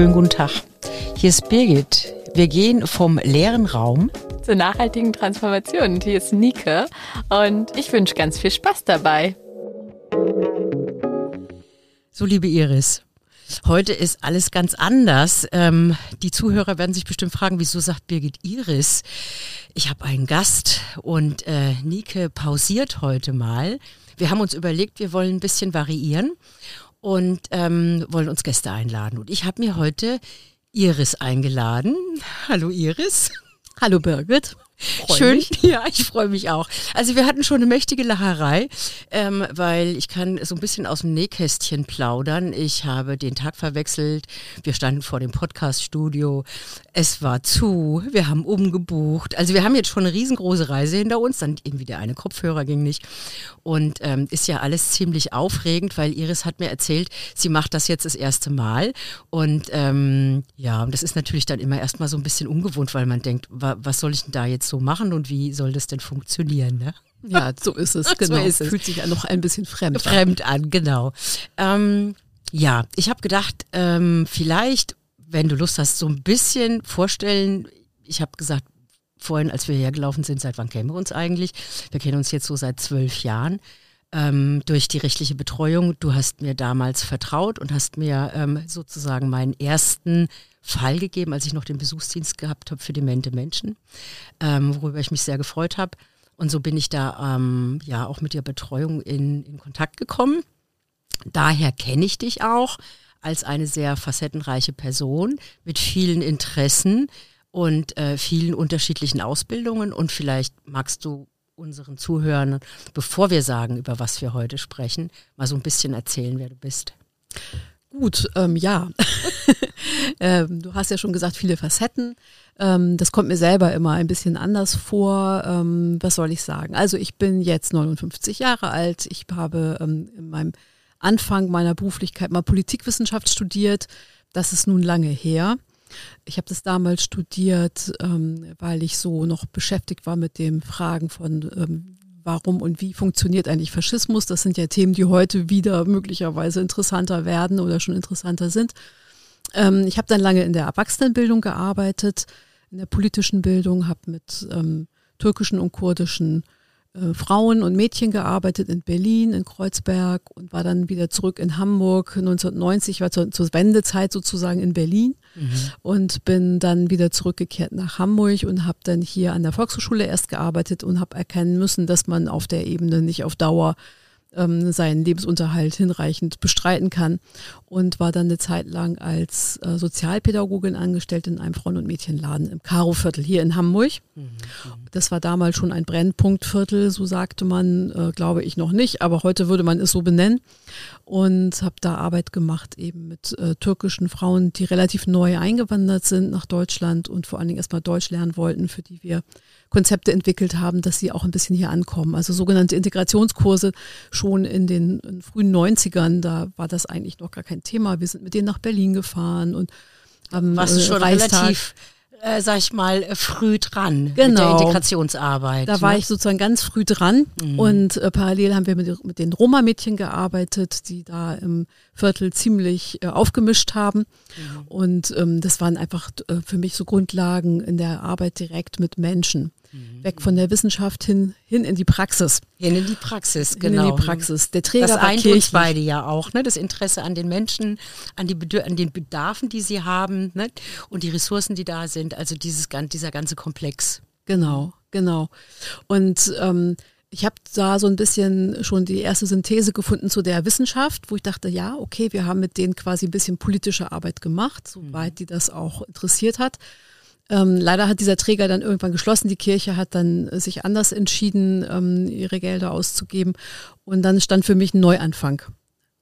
Schönen guten Tag. Hier ist Birgit. Wir gehen vom leeren Raum zur nachhaltigen Transformation. Und hier ist Nike und ich wünsche ganz viel Spaß dabei. So, liebe Iris, heute ist alles ganz anders. Ähm, die Zuhörer werden sich bestimmt fragen, wieso sagt Birgit Iris? Ich habe einen Gast und äh, Nike pausiert heute mal. Wir haben uns überlegt, wir wollen ein bisschen variieren und ähm, wollen uns Gäste einladen. Und ich habe mir heute Iris eingeladen. Hallo Iris. Hallo Birgit. Freu Schön, mich. ja, ich freue mich auch. Also wir hatten schon eine mächtige Lacherei, ähm, weil ich kann so ein bisschen aus dem Nähkästchen plaudern. Ich habe den Tag verwechselt. Wir standen vor dem Podcaststudio. Es war zu. Wir haben umgebucht. Also wir haben jetzt schon eine riesengroße Reise hinter uns. Dann irgendwie der eine Kopfhörer ging nicht. Und ähm, ist ja alles ziemlich aufregend, weil Iris hat mir erzählt, sie macht das jetzt das erste Mal. Und ähm, ja, und das ist natürlich dann immer erstmal so ein bisschen ungewohnt, weil man denkt, wa was soll ich denn da jetzt so machen und wie soll das denn funktionieren? Ne? Ja, so ist es, genau. So ist es. Fühlt sich ja noch ein bisschen fremd, fremd an. an genau. Ähm, ja, ich habe gedacht, ähm, vielleicht, wenn du Lust hast, so ein bisschen vorstellen. Ich habe gesagt, vorhin, als wir hergelaufen sind, seit wann kennen wir uns eigentlich? Wir kennen uns jetzt so seit zwölf Jahren. Ähm, durch die rechtliche Betreuung. Du hast mir damals vertraut und hast mir ähm, sozusagen meinen ersten Fall gegeben, als ich noch den Besuchsdienst gehabt habe für demente Menschen, ähm, worüber ich mich sehr gefreut habe. Und so bin ich da ähm, ja auch mit der Betreuung in, in Kontakt gekommen. Daher kenne ich dich auch als eine sehr facettenreiche Person mit vielen Interessen und äh, vielen unterschiedlichen Ausbildungen. Und vielleicht magst du unseren Zuhörern, bevor wir sagen, über was wir heute sprechen, mal so ein bisschen erzählen, wer du bist. Gut, ähm, ja. ähm, du hast ja schon gesagt, viele Facetten. Ähm, das kommt mir selber immer ein bisschen anders vor. Ähm, was soll ich sagen? Also ich bin jetzt 59 Jahre alt. Ich habe ähm, in meinem Anfang meiner Beruflichkeit mal Politikwissenschaft studiert. Das ist nun lange her. Ich habe das damals studiert, ähm, weil ich so noch beschäftigt war mit den Fragen von warum und wie funktioniert eigentlich Faschismus. Das sind ja Themen, die heute wieder möglicherweise interessanter werden oder schon interessanter sind. Ähm, ich habe dann lange in der Erwachsenenbildung gearbeitet, in der politischen Bildung, habe mit ähm, türkischen und kurdischen äh, Frauen und Mädchen gearbeitet in Berlin, in Kreuzberg und war dann wieder zurück in Hamburg. 1990 war zur, zur Wendezeit sozusagen in Berlin mhm. und bin dann wieder zurückgekehrt nach Hamburg und habe dann hier an der Volkshochschule erst gearbeitet und habe erkennen müssen, dass man auf der Ebene nicht auf Dauer ähm, seinen Lebensunterhalt hinreichend bestreiten kann und war dann eine Zeit lang als äh, Sozialpädagogin angestellt in einem Frauen- und Mädchenladen im Karo-Viertel hier in Hamburg. Mhm. Das war damals schon ein Brennpunktviertel, so sagte man, äh, glaube ich noch nicht, aber heute würde man es so benennen und habe da Arbeit gemacht eben mit äh, türkischen Frauen, die relativ neu eingewandert sind nach Deutschland und vor allen Dingen erstmal Deutsch lernen wollten, für die wir Konzepte entwickelt haben, dass sie auch ein bisschen hier ankommen. Also sogenannte Integrationskurse schon in den in frühen 90ern, da war das eigentlich noch gar kein Thema. Wir sind mit denen nach Berlin gefahren und haben Warst du äh, schon Reichstag, relativ äh, sag ich mal, äh, früh dran genau. mit der genau. Integrationsarbeit. Da ne? war ich sozusagen ganz früh dran mhm. und äh, parallel haben wir mit, mit den Roma-Mädchen gearbeitet, die da im Viertel ziemlich äh, aufgemischt haben. Mhm. Und ähm, das waren einfach äh, für mich so Grundlagen in der Arbeit direkt mit Menschen. Mhm. Weg von der Wissenschaft hin, hin in die Praxis. Hin in die Praxis, genau. Hin in die Praxis. Der Träger das eint uns beide ja auch, ne? Das Interesse an den Menschen, an, die an den Bedarfen, die sie haben, ne? Und die Ressourcen, die da sind. Also dieses, dieser ganze Komplex. Genau, genau. Und ähm, ich habe da so ein bisschen schon die erste Synthese gefunden zu der Wissenschaft, wo ich dachte, ja, okay, wir haben mit denen quasi ein bisschen politische Arbeit gemacht, soweit mhm. die das auch interessiert hat. Ähm, leider hat dieser Träger dann irgendwann geschlossen. Die Kirche hat dann sich anders entschieden, ähm, ihre Gelder auszugeben. Und dann stand für mich ein Neuanfang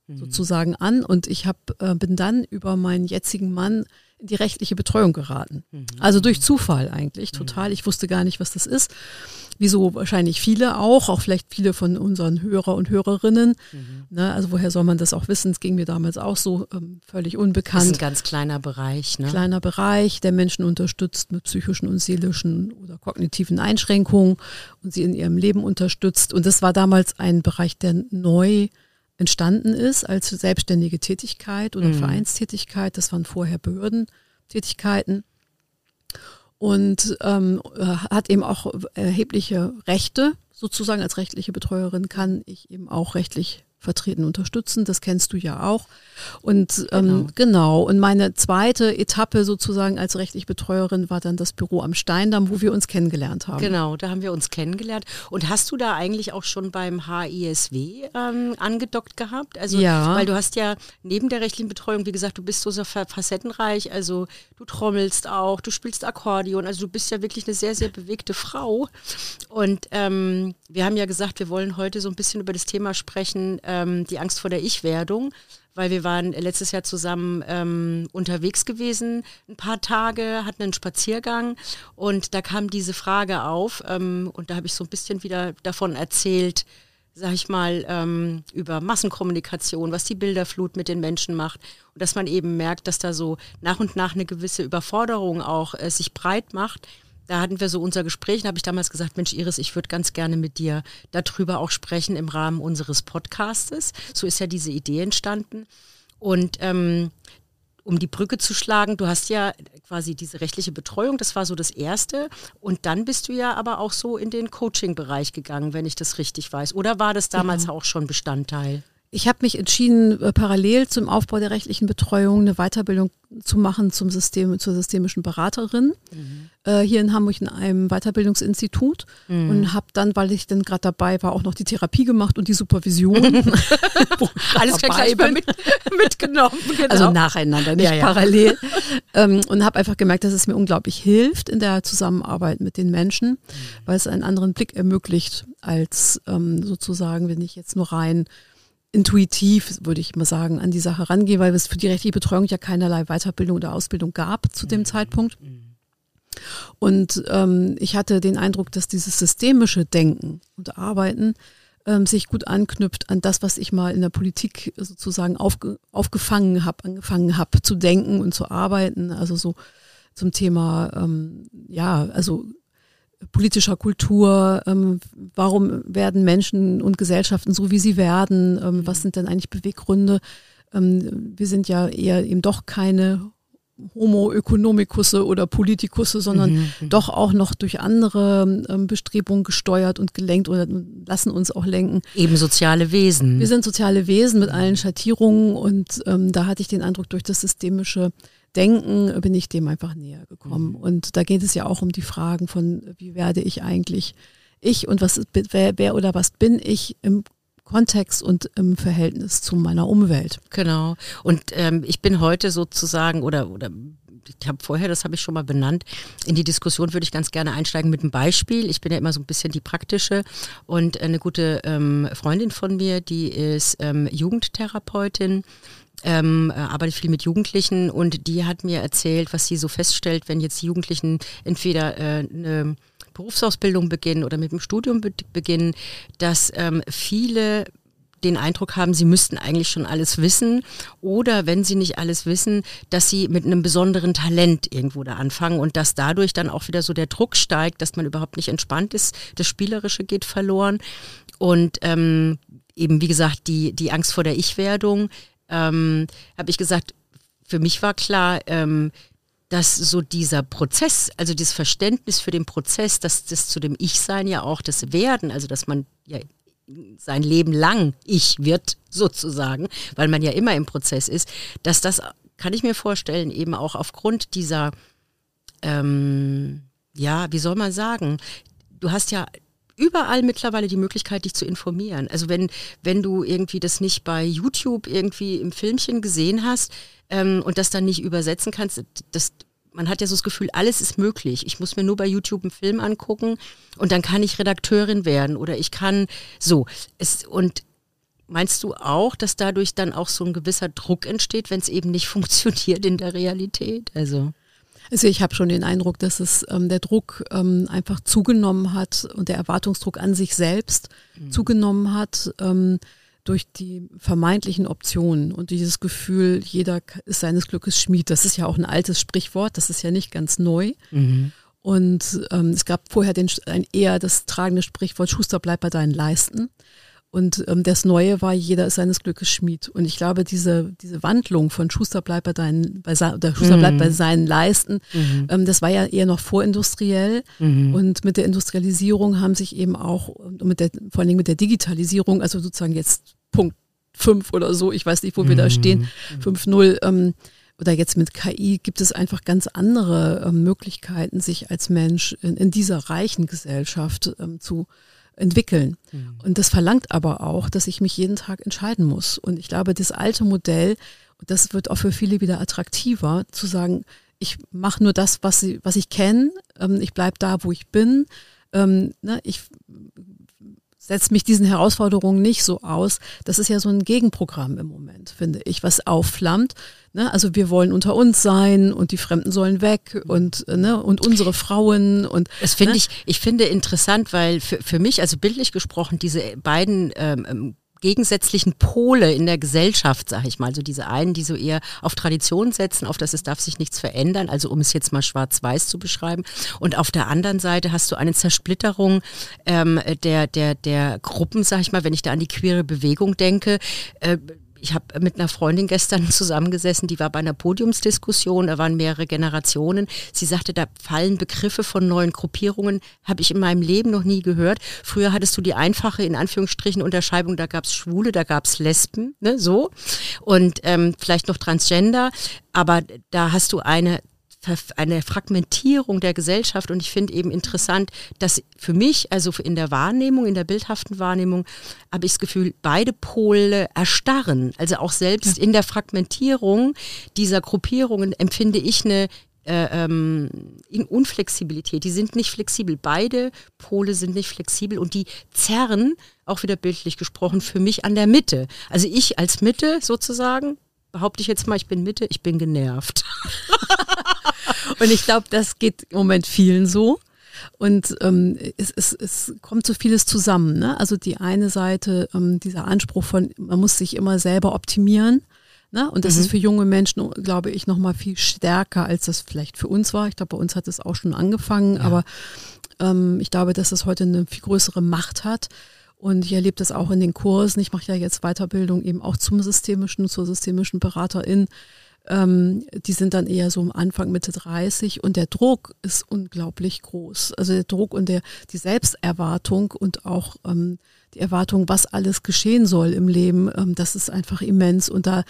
mhm. sozusagen an. Und ich hab, äh, bin dann über meinen jetzigen Mann in die rechtliche Betreuung geraten. Mhm. Also durch Zufall eigentlich, total. Mhm. Ich wusste gar nicht, was das ist. Wieso wahrscheinlich viele auch, auch vielleicht viele von unseren Hörer und Hörerinnen. Mhm. Ne, also woher soll man das auch wissen? Es ging mir damals auch so ähm, völlig unbekannt. Das ist ein ganz kleiner Bereich. Ne? Kleiner Bereich, der Menschen unterstützt mit psychischen und seelischen oder kognitiven Einschränkungen und sie in ihrem Leben unterstützt. Und das war damals ein Bereich, der neu entstanden ist als selbstständige Tätigkeit oder mhm. Vereinstätigkeit. Das waren vorher Behördentätigkeiten und ähm, äh, hat eben auch erhebliche Rechte. Sozusagen als rechtliche Betreuerin kann ich eben auch rechtlich vertreten, unterstützen. Das kennst du ja auch. Und ähm, genau. genau. Und meine zweite Etappe sozusagen als rechtlich Betreuerin war dann das Büro am Steindamm, wo wir uns kennengelernt haben. Genau, da haben wir uns kennengelernt. Und hast du da eigentlich auch schon beim HISW ähm, angedockt gehabt? Also, ja. Weil du hast ja neben der rechtlichen Betreuung, wie gesagt, du bist so, so facettenreich. Also du trommelst auch, du spielst Akkordeon. Also du bist ja wirklich eine sehr, sehr bewegte Frau. Und ähm, wir haben ja gesagt, wir wollen heute so ein bisschen über das Thema sprechen, ähm, die Angst vor der Ich-Werdung, weil wir waren letztes Jahr zusammen ähm, unterwegs gewesen, ein paar Tage, hatten einen Spaziergang und da kam diese Frage auf ähm, und da habe ich so ein bisschen wieder davon erzählt, sag ich mal, ähm, über Massenkommunikation, was die Bilderflut mit den Menschen macht und dass man eben merkt, dass da so nach und nach eine gewisse Überforderung auch äh, sich breit macht da hatten wir so unser Gespräch, da habe ich damals gesagt, Mensch Iris, ich würde ganz gerne mit dir darüber auch sprechen im Rahmen unseres Podcastes. So ist ja diese Idee entstanden. Und ähm, um die Brücke zu schlagen, du hast ja quasi diese rechtliche Betreuung, das war so das Erste. Und dann bist du ja aber auch so in den Coaching-Bereich gegangen, wenn ich das richtig weiß. Oder war das damals ja. auch schon Bestandteil? Ich habe mich entschieden, äh, parallel zum Aufbau der rechtlichen Betreuung eine Weiterbildung zu machen zum System, zur systemischen Beraterin mhm. äh, hier in Hamburg in einem Weiterbildungsinstitut mhm. und habe dann, weil ich dann gerade dabei war, auch noch die Therapie gemacht und die Supervision. Alles gleich mit, mitgenommen. Genau. Also nacheinander, nicht ja, ja. parallel. ähm, und habe einfach gemerkt, dass es mir unglaublich hilft in der Zusammenarbeit mit den Menschen, mhm. weil es einen anderen Blick ermöglicht als ähm, sozusagen, wenn ich jetzt nur rein intuitiv, würde ich mal sagen, an die Sache rangehe, weil es für die rechtliche Betreuung ja keinerlei Weiterbildung oder Ausbildung gab zu dem mhm. Zeitpunkt. Mhm. Und ähm, ich hatte den Eindruck, dass dieses systemische Denken und Arbeiten ähm, sich gut anknüpft an das, was ich mal in der Politik sozusagen aufge aufgefangen habe, angefangen habe zu denken und zu arbeiten. Also so zum Thema, ähm, ja, also politischer Kultur, ähm, warum werden Menschen und Gesellschaften so, wie sie werden, ähm, was sind denn eigentlich Beweggründe. Ähm, wir sind ja eher eben doch keine Homo economicusse oder Politikusse, sondern mhm, mhm. doch auch noch durch andere ähm, Bestrebungen gesteuert und gelenkt oder lassen uns auch lenken. Eben soziale Wesen. Wir sind soziale Wesen mit allen Schattierungen und ähm, da hatte ich den Eindruck, durch das systemische Denken bin ich dem einfach näher gekommen. Mhm. Und da geht es ja auch um die Fragen von, wie werde ich eigentlich ich und was wer, wer oder was bin ich im Kontext und im Verhältnis zu meiner Umwelt. Genau. Und ähm, ich bin heute sozusagen oder oder ich habe vorher, das habe ich schon mal benannt, in die Diskussion würde ich ganz gerne einsteigen mit einem Beispiel. Ich bin ja immer so ein bisschen die praktische und eine gute ähm, Freundin von mir, die ist ähm, Jugendtherapeutin ähm, äh, arbeitet viel mit Jugendlichen und die hat mir erzählt, was sie so feststellt, wenn jetzt Jugendlichen entweder äh, eine Berufsausbildung beginnen oder mit dem Studium be beginnen, dass ähm, viele den Eindruck haben, sie müssten eigentlich schon alles wissen oder wenn sie nicht alles wissen, dass sie mit einem besonderen Talent irgendwo da anfangen und dass dadurch dann auch wieder so der Druck steigt, dass man überhaupt nicht entspannt ist, das Spielerische geht verloren und ähm, eben wie gesagt die, die Angst vor der Ich-Werdung, ähm, habe ich gesagt, für mich war klar, ähm, dass so dieser Prozess, also dieses Verständnis für den Prozess, dass das zu dem Ich-Sein ja auch das Werden, also dass man ja sein Leben lang Ich wird sozusagen, weil man ja immer im Prozess ist, dass das, kann ich mir vorstellen, eben auch aufgrund dieser, ähm, ja, wie soll man sagen, du hast ja überall mittlerweile die Möglichkeit, dich zu informieren. Also wenn, wenn du irgendwie das nicht bei YouTube irgendwie im Filmchen gesehen hast ähm, und das dann nicht übersetzen kannst, das, man hat ja so das Gefühl, alles ist möglich. Ich muss mir nur bei YouTube einen Film angucken und dann kann ich Redakteurin werden oder ich kann so. Es, und meinst du auch, dass dadurch dann auch so ein gewisser Druck entsteht, wenn es eben nicht funktioniert in der Realität? Also. Also ich habe schon den Eindruck, dass es ähm, der Druck ähm, einfach zugenommen hat und der Erwartungsdruck an sich selbst mhm. zugenommen hat ähm, durch die vermeintlichen Optionen und dieses Gefühl, jeder ist seines Glückes Schmied. Das ist ja auch ein altes Sprichwort, das ist ja nicht ganz neu. Mhm. Und ähm, es gab vorher den, ein eher das tragende Sprichwort, Schuster bleibt bei deinen Leisten. Und ähm, das Neue war, jeder ist seines Glückes Schmied. Und ich glaube, diese, diese Wandlung von Schuster bleibt bei deinen, bei oder Schuster mhm. bleibt bei seinen Leisten, mhm. ähm, das war ja eher noch vorindustriell. Mhm. Und mit der Industrialisierung haben sich eben auch, mit der, vor allen Dingen mit der Digitalisierung, also sozusagen jetzt Punkt 5 oder so, ich weiß nicht, wo wir da stehen, 5.0, ähm, oder jetzt mit KI gibt es einfach ganz andere äh, Möglichkeiten, sich als Mensch in, in dieser reichen Gesellschaft ähm, zu entwickeln. Mhm. Und das verlangt aber auch, dass ich mich jeden Tag entscheiden muss. Und ich glaube, das alte Modell, das wird auch für viele wieder attraktiver, zu sagen, ich mache nur das, was, sie, was ich kenne, ähm, ich bleibe da, wo ich bin. Ähm, ne, ich setzt mich diesen Herausforderungen nicht so aus. Das ist ja so ein Gegenprogramm im Moment, finde ich, was aufflammt. Ne? Also wir wollen unter uns sein und die Fremden sollen weg und, ne? und unsere Frauen und. Das finde ne? ich, ich finde interessant, weil für, für mich, also bildlich gesprochen, diese beiden ähm, ähm gegensätzlichen Pole in der Gesellschaft, sage ich mal. So diese einen, die so eher auf Tradition setzen, auf das es darf sich nichts verändern, also um es jetzt mal schwarz-weiß zu beschreiben. Und auf der anderen Seite hast du eine Zersplitterung ähm, der, der, der Gruppen, sage ich mal, wenn ich da an die queere Bewegung denke. Äh, ich habe mit einer Freundin gestern zusammengesessen, die war bei einer Podiumsdiskussion, da waren mehrere Generationen. Sie sagte, da fallen Begriffe von neuen Gruppierungen, habe ich in meinem Leben noch nie gehört. Früher hattest du die einfache, in Anführungsstrichen, Unterscheidung, da gab es Schwule, da gab es Lesben, ne, so. Und ähm, vielleicht noch Transgender, aber da hast du eine eine Fragmentierung der Gesellschaft und ich finde eben interessant, dass für mich, also in der Wahrnehmung, in der bildhaften Wahrnehmung, habe ich das Gefühl, beide Pole erstarren. Also auch selbst ja. in der Fragmentierung dieser Gruppierungen empfinde ich eine äh, ähm, Unflexibilität. Die sind nicht flexibel. Beide Pole sind nicht flexibel und die zerren, auch wieder bildlich gesprochen, für mich an der Mitte. Also ich als Mitte sozusagen behaupte ich jetzt mal, ich bin Mitte, ich bin genervt. und ich glaube, das geht im Moment vielen so. Und ähm, es, es, es kommt so vieles zusammen. Ne? Also die eine Seite, ähm, dieser Anspruch von, man muss sich immer selber optimieren. Ne? Und das mhm. ist für junge Menschen, glaube ich, noch mal viel stärker, als das vielleicht für uns war. Ich glaube, bei uns hat es auch schon angefangen, ja. aber ähm, ich glaube, dass es heute eine viel größere Macht hat. Und ich erlebe das auch in den Kursen. Ich mache ja jetzt Weiterbildung eben auch zum systemischen, zur systemischen Beraterin. Ähm, die sind dann eher so am Anfang Mitte 30 und der Druck ist unglaublich groß. Also der Druck und der, die Selbsterwartung und auch ähm, die Erwartung, was alles geschehen soll im Leben, ähm, das ist einfach immens. Und da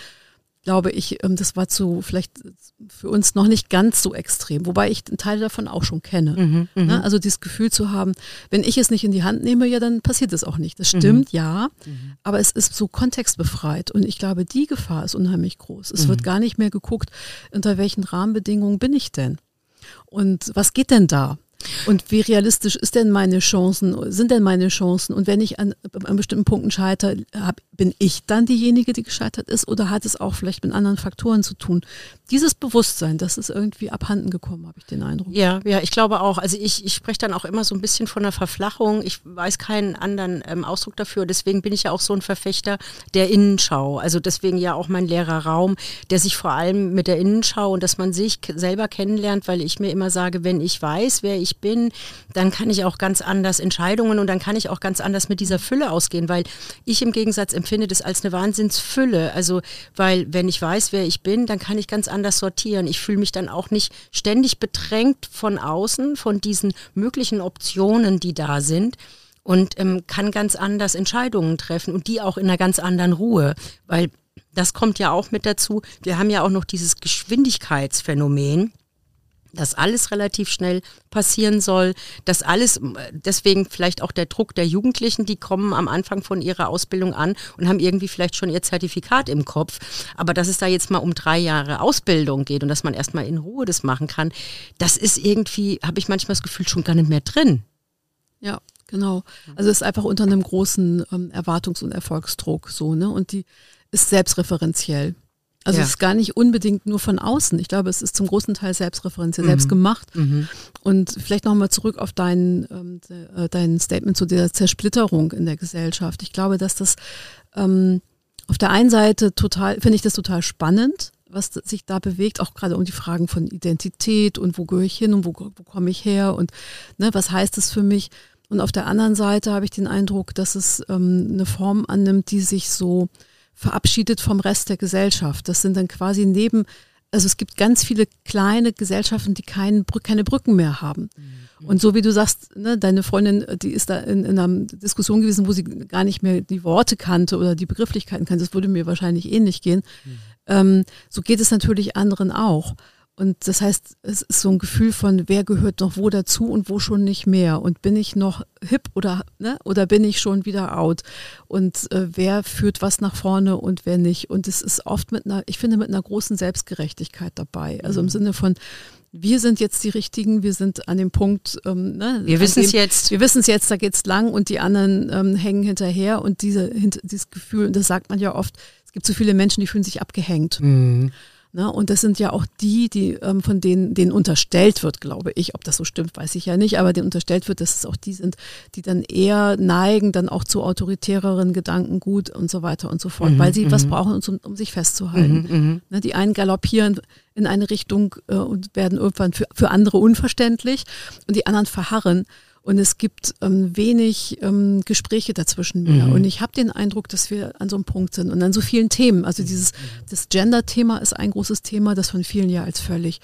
glaube ich, ähm, das war zu vielleicht für uns noch nicht ganz so extrem, wobei ich einen Teil davon auch schon kenne. Mhm, mhm, ne? Also dieses Gefühl zu haben, wenn ich es nicht in die Hand nehme, ja, dann passiert es auch nicht. Das mhm. stimmt, mhm. ja, aber es ist so kontextbefreit und ich glaube, die Gefahr ist unheimlich groß. Es wird mhm. gar nicht mehr geguckt, unter welchen Rahmenbedingungen bin ich denn? Und was geht denn da? Und wie realistisch ist denn meine Chancen, sind denn meine Chancen? Und wenn ich an, an bestimmten Punkten scheitere, hab, bin ich dann diejenige, die gescheitert ist? Oder hat es auch vielleicht mit anderen Faktoren zu tun? Dieses Bewusstsein, das ist irgendwie abhanden gekommen, habe ich den Eindruck. Ja, ja, ich glaube auch. Also ich, ich spreche dann auch immer so ein bisschen von der Verflachung. Ich weiß keinen anderen ähm, Ausdruck dafür. Deswegen bin ich ja auch so ein Verfechter der Innenschau. Also deswegen ja auch mein leerer Raum, der sich vor allem mit der Innenschau und dass man sich selber kennenlernt, weil ich mir immer sage, wenn ich weiß, wer ich bin, dann kann ich auch ganz anders Entscheidungen und dann kann ich auch ganz anders mit dieser Fülle ausgehen, weil ich im Gegensatz empfinde das als eine Wahnsinnsfülle. Also, weil wenn ich weiß, wer ich bin, dann kann ich ganz anders sortieren. Ich fühle mich dann auch nicht ständig bedrängt von außen, von diesen möglichen Optionen, die da sind und ähm, kann ganz anders Entscheidungen treffen und die auch in einer ganz anderen Ruhe, weil das kommt ja auch mit dazu. Wir haben ja auch noch dieses Geschwindigkeitsphänomen dass alles relativ schnell passieren soll, dass alles, deswegen vielleicht auch der Druck der Jugendlichen, die kommen am Anfang von ihrer Ausbildung an und haben irgendwie vielleicht schon ihr Zertifikat im Kopf, aber dass es da jetzt mal um drei Jahre Ausbildung geht und dass man erstmal in Ruhe das machen kann, das ist irgendwie, habe ich manchmal das Gefühl, schon gar nicht mehr drin. Ja, genau. Also es ist einfach unter einem großen ähm, Erwartungs- und Erfolgsdruck so, ne? Und die ist selbstreferenziell. Also ja. es ist gar nicht unbedingt nur von außen. Ich glaube, es ist zum großen Teil selbstreferenziell, mhm. selbst gemacht. Mhm. Und vielleicht nochmal zurück auf dein, ähm, äh, dein Statement zu der Zersplitterung in der Gesellschaft. Ich glaube, dass das ähm, auf der einen Seite total, finde ich das total spannend, was sich da bewegt, auch gerade um die Fragen von Identität und wo gehöre ich hin und wo, wo komme ich her und ne, was heißt das für mich. Und auf der anderen Seite habe ich den Eindruck, dass es ähm, eine Form annimmt, die sich so verabschiedet vom Rest der Gesellschaft. Das sind dann quasi neben, also es gibt ganz viele kleine Gesellschaften, die kein, keine Brücken mehr haben. Mhm. Und so wie du sagst, ne, deine Freundin, die ist da in, in, einer Diskussion gewesen, wo sie gar nicht mehr die Worte kannte oder die Begrifflichkeiten kannte. Das würde mir wahrscheinlich ähnlich gehen. Mhm. Ähm, so geht es natürlich anderen auch. Und das heißt, es ist so ein Gefühl von, wer gehört noch wo dazu und wo schon nicht mehr. Und bin ich noch hip oder, ne, oder bin ich schon wieder out? Und äh, wer führt was nach vorne und wer nicht? Und es ist oft mit einer, ich finde, mit einer großen Selbstgerechtigkeit dabei. Also im mhm. Sinne von, wir sind jetzt die Richtigen, wir sind an dem Punkt, ähm, ne, wir wissen es jetzt. Wir wissen es jetzt, da geht's lang und die anderen ähm, hängen hinterher und diese, dieses Gefühl, und das sagt man ja oft, es gibt so viele Menschen, die fühlen sich abgehängt. Mhm. Ne? Und das sind ja auch die, die ähm, von denen, denen unterstellt wird, glaube ich. Ob das so stimmt, weiß ich ja nicht, aber denen unterstellt wird, dass es auch die sind, die dann eher neigen, dann auch zu autoritäreren Gedankengut und so weiter und so fort, mhm, weil sie was mhm. brauchen, um, um sich festzuhalten. Mhm, mhm, ne? Die einen galoppieren in eine Richtung äh, und werden irgendwann für, für andere unverständlich und die anderen verharren und es gibt ähm, wenig ähm, Gespräche dazwischen mehr. Mhm. Und ich habe den Eindruck, dass wir an so einem Punkt sind und an so vielen Themen. Also dieses das Gender-Thema ist ein großes Thema, das von vielen ja als völlig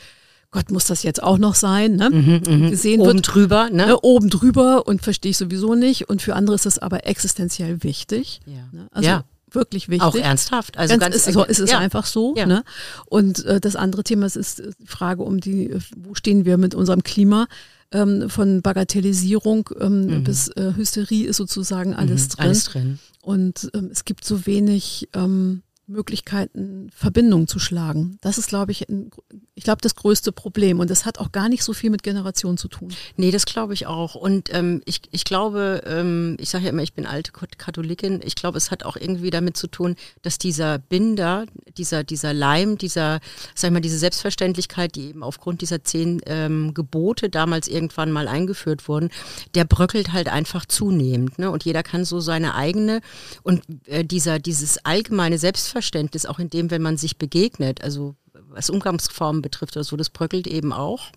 Gott, muss das jetzt auch noch sein, ne? Mhm, mhm. Gesehen oben wird, drüber, ne? ne? Oben drüber und verstehe ich sowieso nicht. Und für andere ist das aber existenziell wichtig. Ja. Ne? Also ja. wirklich wichtig. Auch ernsthaft. Also ganz, ganz ist, so, ist es ja. einfach so. Ja. Ne? Und äh, das andere Thema ist, ist die Frage um die, äh, wo stehen wir mit unserem Klima? Ähm, von Bagatellisierung ähm, mhm. bis äh, Hysterie ist sozusagen alles mhm, drin. Alles drin. Und ähm, es gibt so wenig ähm, Möglichkeiten, Verbindungen zu schlagen. Das ist, glaube ich, ein, ich glaube, das größte Problem. Und das hat auch gar nicht so viel mit Generation zu tun. Nee, das glaube ich auch. Und ähm, ich, ich glaube, ähm, ich sage ja immer, ich bin alte Katholikin. Ich glaube, es hat auch irgendwie damit zu tun, dass dieser Binder, dieser, dieser Leim, dieser, sag ich mal, diese Selbstverständlichkeit, die eben aufgrund dieser zehn ähm, Gebote damals irgendwann mal eingeführt wurden, der bröckelt halt einfach zunehmend. Ne? Und jeder kann so seine eigene und äh, dieser, dieses allgemeine Selbstverständnis Selbstverständnis, auch in dem, wenn man sich begegnet, also was Umgangsformen betrifft oder so, das bröckelt eben auch.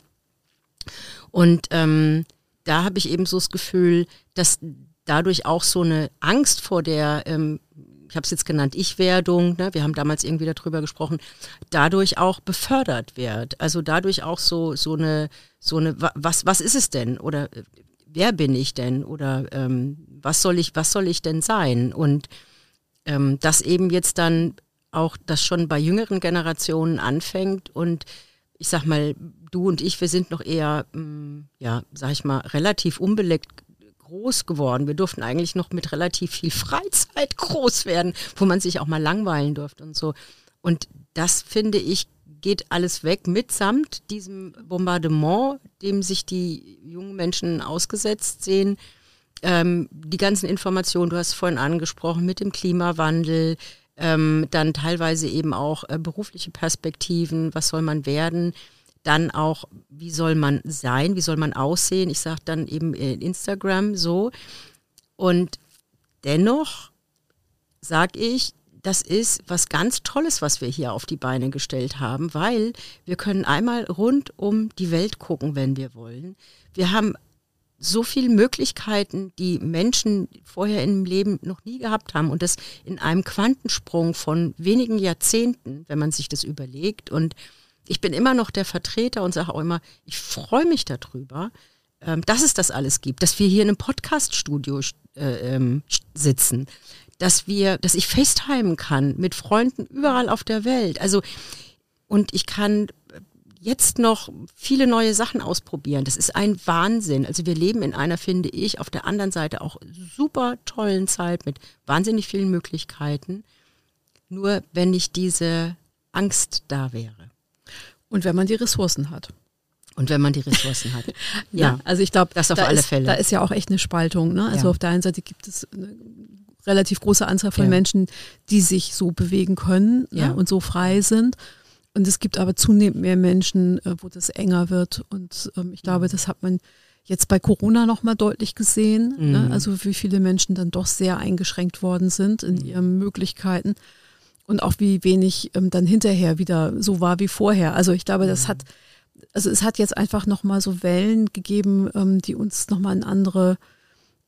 Und ähm, da habe ich eben so das Gefühl, dass dadurch auch so eine Angst vor der, ähm, ich habe es jetzt genannt, Ich-Werdung, ne? wir haben damals irgendwie darüber gesprochen, dadurch auch befördert wird. Also dadurch auch so, so eine, so eine, was, was ist es denn? Oder äh, wer bin ich denn? Oder ähm, was soll ich, was soll ich denn sein? Und ähm, dass eben jetzt dann auch das schon bei jüngeren Generationen anfängt und ich sag mal, du und ich, wir sind noch eher, mm, ja, sag ich mal, relativ unbeleckt groß geworden. Wir durften eigentlich noch mit relativ viel Freizeit groß werden, wo man sich auch mal langweilen durfte und so. Und das finde ich geht alles weg mitsamt diesem Bombardement, dem sich die jungen Menschen ausgesetzt sehen ähm, die ganzen Informationen, du hast vorhin angesprochen, mit dem Klimawandel, ähm, dann teilweise eben auch äh, berufliche Perspektiven, was soll man werden, dann auch, wie soll man sein, wie soll man aussehen, ich sage dann eben in Instagram so. Und dennoch sage ich, das ist was ganz Tolles, was wir hier auf die Beine gestellt haben, weil wir können einmal rund um die Welt gucken, wenn wir wollen. Wir haben so viele Möglichkeiten, die Menschen vorher im Leben noch nie gehabt haben und das in einem Quantensprung von wenigen Jahrzehnten, wenn man sich das überlegt. Und ich bin immer noch der Vertreter und sage auch immer, ich freue mich darüber, ähm, dass es das alles gibt, dass wir hier in einem Podcaststudio äh, ähm, sitzen, dass wir, dass ich FaceTimen kann mit Freunden überall auf der Welt. Also und ich kann jetzt noch viele neue Sachen ausprobieren. Das ist ein Wahnsinn. Also wir leben in einer, finde ich, auf der anderen Seite auch super tollen Zeit mit wahnsinnig vielen Möglichkeiten. Nur wenn nicht diese Angst da wäre. Und wenn man die Ressourcen hat. Und wenn man die Ressourcen hat. ja, ja, also ich glaube, das auf da alle ist, Fälle. Da ist ja auch echt eine Spaltung. Ne? Also ja. auf der einen Seite gibt es eine relativ große Anzahl von ja. Menschen, die sich so bewegen können ne? und so frei sind. Und es gibt aber zunehmend mehr Menschen, äh, wo das enger wird. Und ähm, ich glaube, mhm. das hat man jetzt bei Corona nochmal deutlich gesehen. Ne? Mhm. Ne? Also wie viele Menschen dann doch sehr eingeschränkt worden sind in mhm. ihren Möglichkeiten. Und auch wie wenig ähm, dann hinterher wieder so war wie vorher. Also ich glaube, das mhm. hat, also es hat jetzt einfach nochmal so Wellen gegeben, ähm, die uns nochmal in andere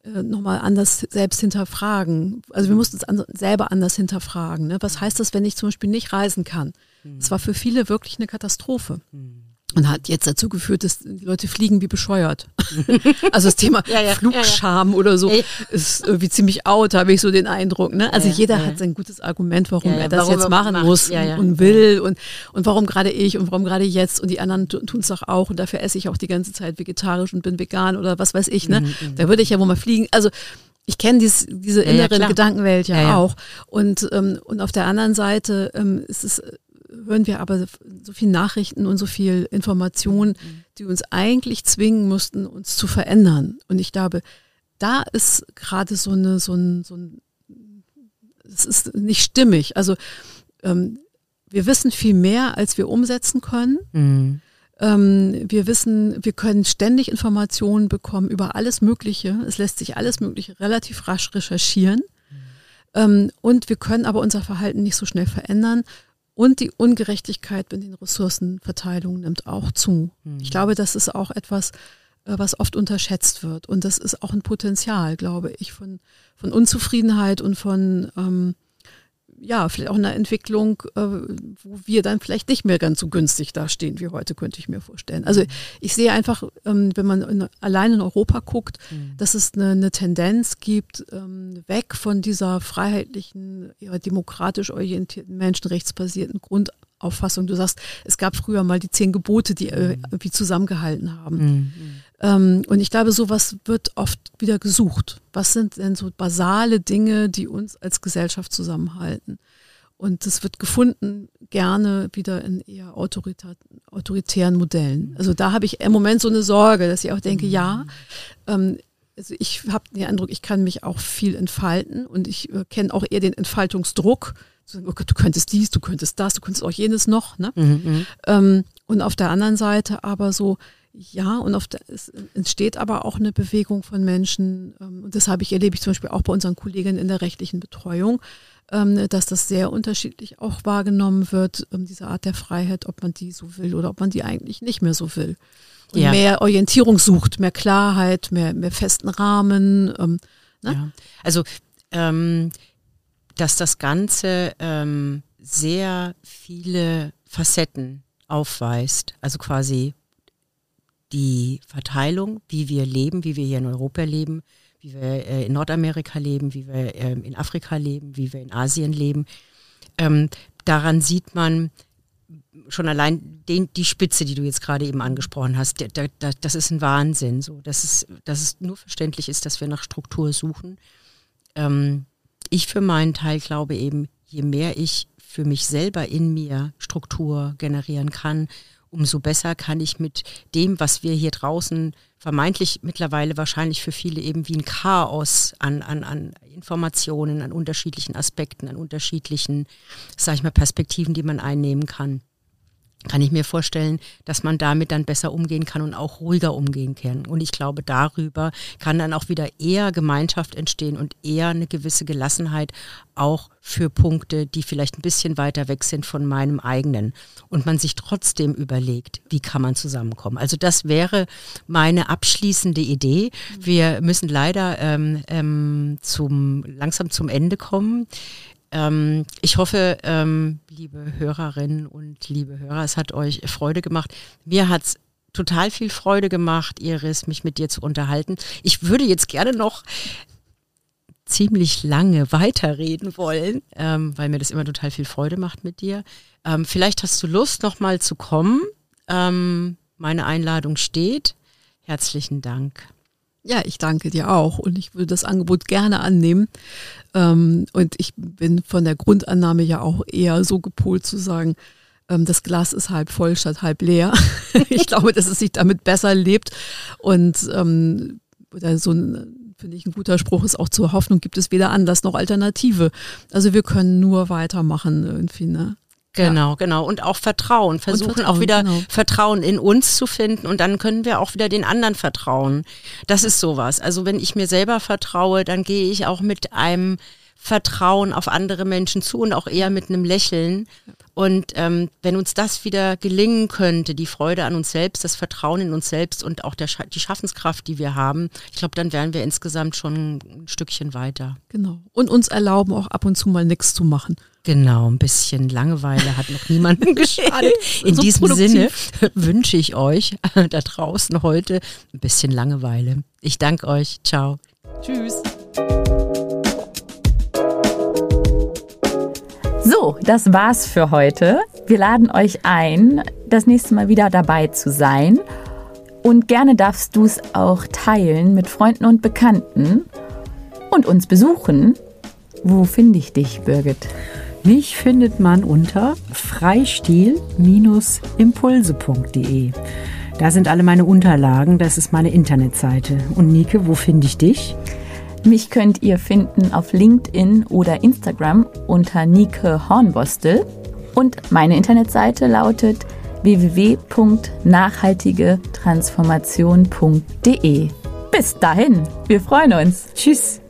äh, nochmal anders selbst hinterfragen. Also wir mussten uns an, selber anders hinterfragen. Ne? Was heißt das, wenn ich zum Beispiel nicht reisen kann? Das war für viele wirklich eine Katastrophe. Mhm. Und hat jetzt dazu geführt, dass die Leute fliegen wie bescheuert. also das Thema ja, ja, Flugscham ja, oder so ist irgendwie ziemlich out, habe ich so den Eindruck. Ne? Also jeder hat sein gutes Argument, warum er das warum jetzt machen macht. muss und will und, und warum gerade ich und warum gerade jetzt und die anderen tun es doch auch und dafür esse ich auch die ganze Zeit vegetarisch und bin vegan oder was weiß ich. Ne? Mhm, mhm. da würde ich ja wohl mal fliegen. Also ich kenne dies, diese innere Gedankenwelt ja, auch. Und, ähm, und auf der anderen Seite ähm, ist es hören wir aber so viele Nachrichten und so viel Informationen, mhm. die uns eigentlich zwingen mussten, uns zu verändern. Und ich glaube, da ist gerade so eine, so ein, so ein, es ist nicht stimmig. Also ähm, wir wissen viel mehr, als wir umsetzen können. Mhm. Ähm, wir wissen, wir können ständig Informationen bekommen über alles Mögliche. Es lässt sich alles Mögliche relativ rasch recherchieren. Mhm. Ähm, und wir können aber unser Verhalten nicht so schnell verändern. Und die Ungerechtigkeit in den Ressourcenverteilungen nimmt auch zu. Mhm. Ich glaube, das ist auch etwas, äh, was oft unterschätzt wird. Und das ist auch ein Potenzial, glaube ich, von, von Unzufriedenheit und von ähm, ja, vielleicht auch eine Entwicklung, äh, wo wir dann vielleicht nicht mehr ganz so günstig dastehen wie heute, könnte ich mir vorstellen. Also ich sehe einfach, ähm, wenn man in, allein in Europa guckt, mhm. dass es eine, eine Tendenz gibt, ähm, weg von dieser freiheitlichen, eher demokratisch orientierten, menschenrechtsbasierten Grundauffassung. Du sagst, es gab früher mal die zehn Gebote, die äh, mhm. irgendwie zusammengehalten haben. Mhm. Ähm, und ich glaube, sowas wird oft wieder gesucht. Was sind denn so basale Dinge, die uns als Gesellschaft zusammenhalten? Und das wird gefunden gerne wieder in eher autoritären Modellen. Also da habe ich im Moment so eine Sorge, dass ich auch denke, ja, ähm, also ich habe den Eindruck, ich kann mich auch viel entfalten und ich äh, kenne auch eher den Entfaltungsdruck. So, oh Gott, du könntest dies, du könntest das, du könntest auch jenes noch. Ne? Mhm, mhm. ähm, und auf der anderen Seite aber so, ja, und es entsteht aber auch eine Bewegung von Menschen, ähm, und das habe ich erlebe ich zum Beispiel auch bei unseren Kolleginnen in der rechtlichen Betreuung, ähm, dass das sehr unterschiedlich auch wahrgenommen wird, ähm, diese Art der Freiheit, ob man die so will oder ob man die eigentlich nicht mehr so will. Und ja. mehr Orientierung sucht, mehr Klarheit, mehr, mehr festen Rahmen. Ähm, ne? ja. Also, ähm, dass das Ganze ähm, sehr viele Facetten aufweist, also quasi die Verteilung, wie wir leben, wie wir hier in Europa leben, wie wir äh, in Nordamerika leben, wie wir äh, in Afrika leben, wie wir in Asien leben. Ähm, daran sieht man schon allein den, die Spitze, die du jetzt gerade eben angesprochen hast, der, der, der, das ist ein Wahnsinn. So, dass, es, dass es nur verständlich ist, dass wir nach Struktur suchen. Ähm, ich für meinen Teil glaube eben, je mehr ich für mich selber in mir Struktur generieren kann umso besser kann ich mit dem, was wir hier draußen vermeintlich mittlerweile wahrscheinlich für viele eben wie ein Chaos an, an, an Informationen, an unterschiedlichen Aspekten, an unterschiedlichen, sag ich mal, Perspektiven, die man einnehmen kann kann ich mir vorstellen, dass man damit dann besser umgehen kann und auch ruhiger umgehen kann. Und ich glaube, darüber kann dann auch wieder eher Gemeinschaft entstehen und eher eine gewisse Gelassenheit auch für Punkte, die vielleicht ein bisschen weiter weg sind von meinem eigenen. Und man sich trotzdem überlegt, wie kann man zusammenkommen. Also das wäre meine abschließende Idee. Wir müssen leider ähm, ähm, zum, langsam zum Ende kommen. Ähm, ich hoffe, ähm, liebe Hörerinnen und liebe Hörer, es hat euch Freude gemacht. Mir hat es total viel Freude gemacht, Iris, mich mit dir zu unterhalten. Ich würde jetzt gerne noch ziemlich lange weiterreden wollen, ähm, weil mir das immer total viel Freude macht mit dir. Ähm, vielleicht hast du Lust, nochmal zu kommen. Ähm, meine Einladung steht. Herzlichen Dank. Ja, ich danke dir auch und ich würde das Angebot gerne annehmen. Ähm, und ich bin von der Grundannahme ja auch eher so gepolt zu sagen, ähm, das Glas ist halb voll statt halb leer. ich glaube, dass es sich damit besser lebt. Und ähm, so ein, finde ich, ein guter Spruch ist auch zur Hoffnung gibt es weder Anlass noch Alternative. Also wir können nur weitermachen irgendwie, ne? Genau, ja. genau. Und auch Vertrauen. Versuchen Vertrauen, auch wieder genau. Vertrauen in uns zu finden und dann können wir auch wieder den anderen vertrauen. Das ist sowas. Also wenn ich mir selber vertraue, dann gehe ich auch mit einem Vertrauen auf andere Menschen zu und auch eher mit einem Lächeln. Und ähm, wenn uns das wieder gelingen könnte, die Freude an uns selbst, das Vertrauen in uns selbst und auch der, die Schaffenskraft, die wir haben, ich glaube, dann wären wir insgesamt schon ein Stückchen weiter. Genau. Und uns erlauben auch ab und zu mal nichts zu machen. Genau, ein bisschen Langeweile hat noch niemandem geschadet. In so diesem produktiv. Sinne wünsche ich euch da draußen heute ein bisschen Langeweile. Ich danke euch. Ciao. Tschüss. Das war's für heute. Wir laden euch ein, das nächste Mal wieder dabei zu sein. Und gerne darfst du es auch teilen mit Freunden und Bekannten und uns besuchen. Wo finde ich dich, Birgit? Mich findet man unter freistil-impulse.de. Da sind alle meine Unterlagen, das ist meine Internetseite. Und Nike, wo finde ich dich? Mich könnt ihr finden auf LinkedIn oder Instagram unter Nike Hornbostel. Und meine Internetseite lautet www.nachhaltigetransformation.de. Bis dahin, wir freuen uns. Tschüss.